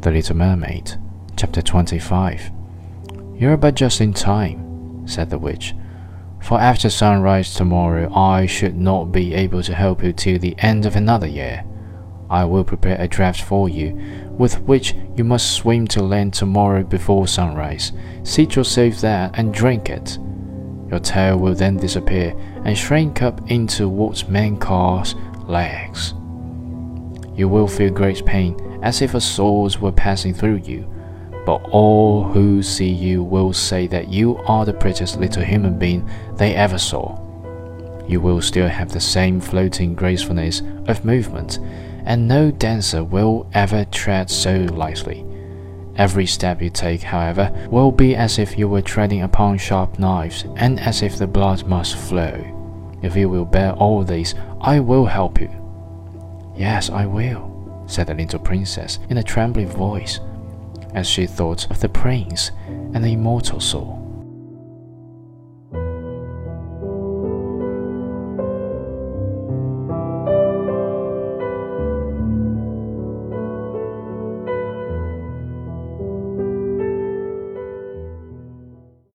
The Little Mermaid, Chapter 25. You're but just in time, said the witch. For after sunrise tomorrow, I should not be able to help you till the end of another year. I will prepare a draft for you, with which you must swim to land tomorrow before sunrise. Seat yourself there and drink it. Your tail will then disappear and shrink up into what men call legs. You will feel great pain, as if a sword were passing through you, but all who see you will say that you are the prettiest little human being they ever saw. You will still have the same floating gracefulness of movement and no dancer will ever tread so lightly. Every step you take, however, will be as if you were treading upon sharp knives, and as if the blood must flow. If you will bear all this, I will help you. Yes, I will, said the little princess in a trembling voice, as she thought of the prince and the immortal soul.